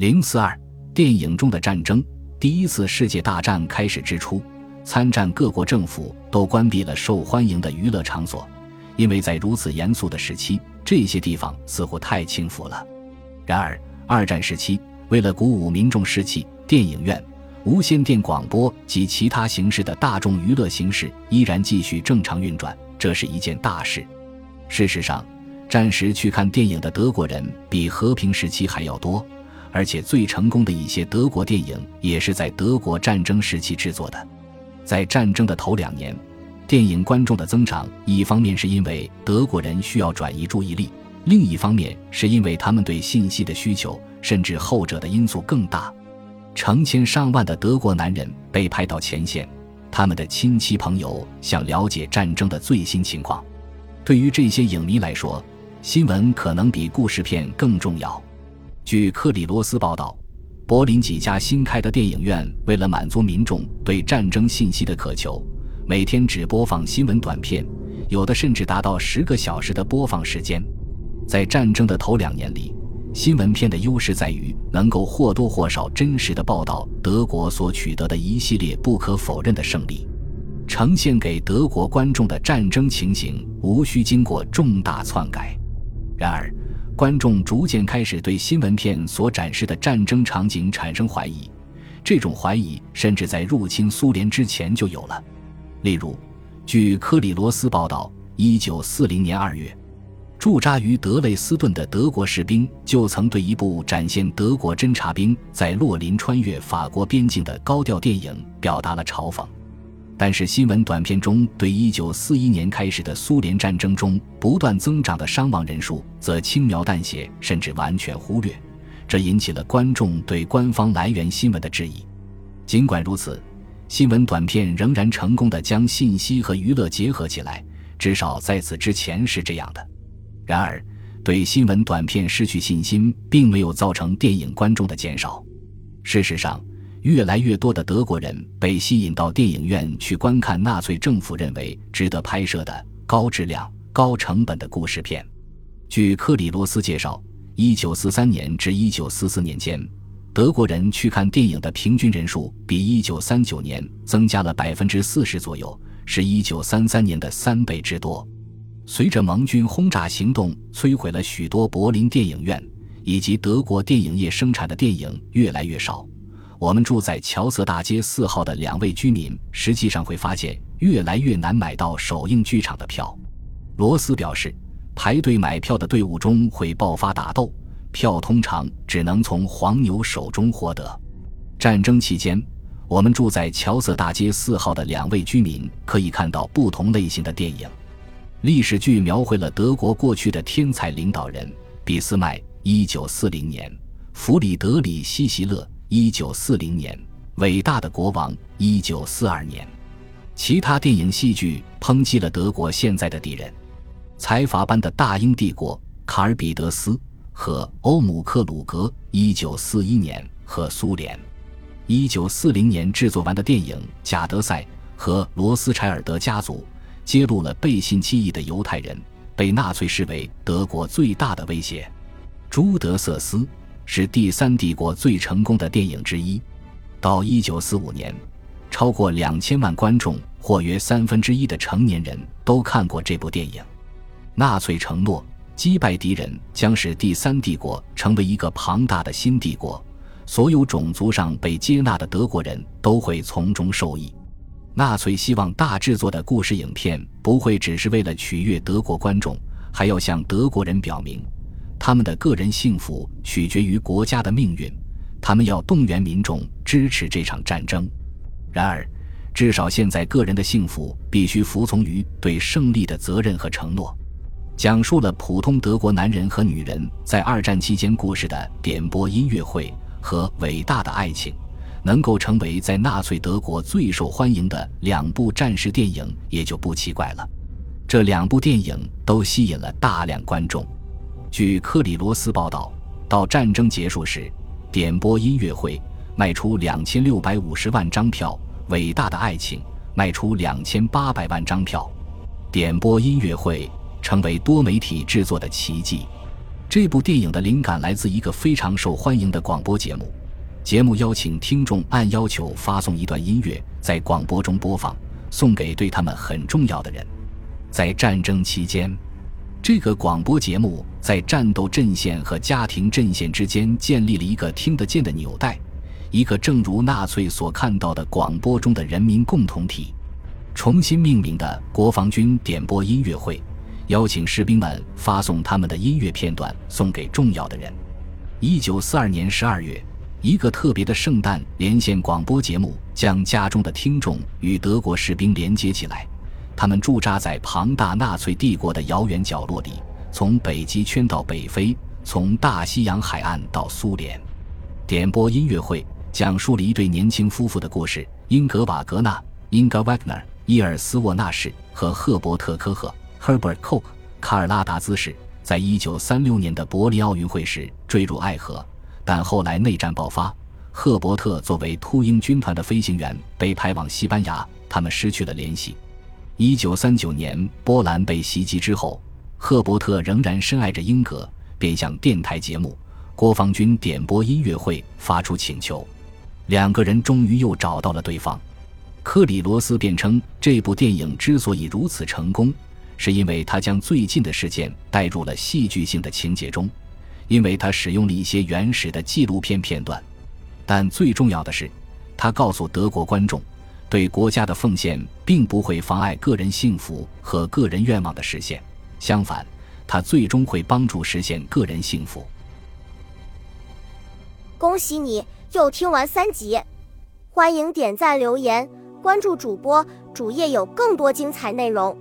零四二电影中的战争。第一次世界大战开始之初，参战各国政府都关闭了受欢迎的娱乐场所，因为在如此严肃的时期，这些地方似乎太轻浮了。然而，二战时期，为了鼓舞民众士气，电影院、无线电广播及其他形式的大众娱乐形式依然继续正常运转，这是一件大事。事实上，战时去看电影的德国人比和平时期还要多。而且最成功的一些德国电影也是在德国战争时期制作的。在战争的头两年，电影观众的增长，一方面是因为德国人需要转移注意力，另一方面是因为他们对信息的需求，甚至后者的因素更大。成千上万的德国男人被派到前线，他们的亲戚朋友想了解战争的最新情况。对于这些影迷来说，新闻可能比故事片更重要。据克里罗斯报道，柏林几家新开的电影院为了满足民众对战争信息的渴求，每天只播放新闻短片，有的甚至达到十个小时的播放时间。在战争的头两年里，新闻片的优势在于能够或多或少真实的报道德国所取得的一系列不可否认的胜利，呈现给德国观众的战争情形无需经过重大篡改。然而。观众逐渐开始对新闻片所展示的战争场景产生怀疑，这种怀疑甚至在入侵苏联之前就有了。例如，据科里罗斯报道，一九四零年二月，驻扎于德累斯顿的德国士兵就曾对一部展现德国侦察兵在洛林穿越法国边境的高调电影表达了嘲讽。但是新闻短片中对1941年开始的苏联战争中不断增长的伤亡人数则轻描淡写，甚至完全忽略，这引起了观众对官方来源新闻的质疑。尽管如此，新闻短片仍然成功的将信息和娱乐结合起来，至少在此之前是这样的。然而，对新闻短片失去信心并没有造成电影观众的减少。事实上，越来越多的德国人被吸引到电影院去观看纳粹政府认为值得拍摄的高质量、高成本的故事片。据克里罗斯介绍，1943年至1944年间，德国人去看电影的平均人数比1939年增加了百分之四十左右，是一933年的三倍之多。随着盟军轰炸行动摧毁了许多柏林电影院，以及德国电影业生产的电影越来越少。我们住在乔瑟大街四号的两位居民，实际上会发现越来越难买到首映剧场的票。罗斯表示，排队买票的队伍中会爆发打斗，票通常只能从黄牛手中获得。战争期间，我们住在乔瑟大街四号的两位居民可以看到不同类型的电影。历史剧描绘了德国过去的天才领导人俾斯麦（一九四零年）、弗里德里希·希勒。一九四零年，伟大的国王。一九四二年，其他电影戏剧抨击了德国现在的敌人，财阀般的大英帝国。卡尔彼得斯和欧姆克鲁格。一九四一年和苏联。一九四零年制作完的电影《贾德赛》和罗斯柴尔德家族揭露了背信弃义的犹太人，被纳粹视为德国最大的威胁。朱德瑟斯。是第三帝国最成功的电影之一。到一九四五年，超过两千万观众，或约三分之一的成年人都看过这部电影。纳粹承诺击败敌人将使第三帝国成为一个庞大的新帝国，所有种族上被接纳的德国人都会从中受益。纳粹希望大制作的故事影片不会只是为了取悦德国观众，还要向德国人表明。他们的个人幸福取决于国家的命运，他们要动员民众支持这场战争。然而，至少现在个人的幸福必须服从于对胜利的责任和承诺。讲述了普通德国男人和女人在二战期间故事的点播音乐会和伟大的爱情，能够成为在纳粹德国最受欢迎的两部战时电影，也就不奇怪了。这两部电影都吸引了大量观众。据克里罗斯报道，到战争结束时，点播音乐会卖出两千六百五十万张票，《伟大的爱情》卖出两千八百万张票。点播音乐会成为多媒体制作的奇迹。这部电影的灵感来自一个非常受欢迎的广播节目。节目邀请听众按要求发送一段音乐，在广播中播放，送给对他们很重要的人。在战争期间，这个广播节目在战斗阵线和家庭阵线之间建立了一个听得见的纽带，一个正如纳粹所看到的广播中的人民共同体。重新命名的国防军点播音乐会，邀请士兵们发送他们的音乐片段送给重要的人。一九四二年十二月。一个特别的圣诞连线广播节目将家中的听众与德国士兵连接起来。他们驻扎在庞大纳粹帝国的遥远角落里，从北极圈到北非，从大西洋海岸到苏联。点播音乐会讲述了一对年轻夫妇的故事：英格瓦格纳 （Inga Wagner）、伊尔斯沃纳什和赫伯特科赫 （Herbert Koch）、卡尔拉达兹氏，在一九三六年的柏林奥运会时坠入爱河。但后来内战爆发，赫伯特作为秃鹰军团的飞行员被派往西班牙，他们失去了联系。一九三九年波兰被袭击之后，赫伯特仍然深爱着英格，便向电台节目《国防军点播音乐会》发出请求。两个人终于又找到了对方。克里罗斯辩称，这部电影之所以如此成功，是因为他将最近的事件带入了戏剧性的情节中。因为他使用了一些原始的纪录片片段，但最重要的是，他告诉德国观众，对国家的奉献并不会妨碍个人幸福和个人愿望的实现，相反，它最终会帮助实现个人幸福。恭喜你又听完三集，欢迎点赞、留言、关注主播，主页有更多精彩内容。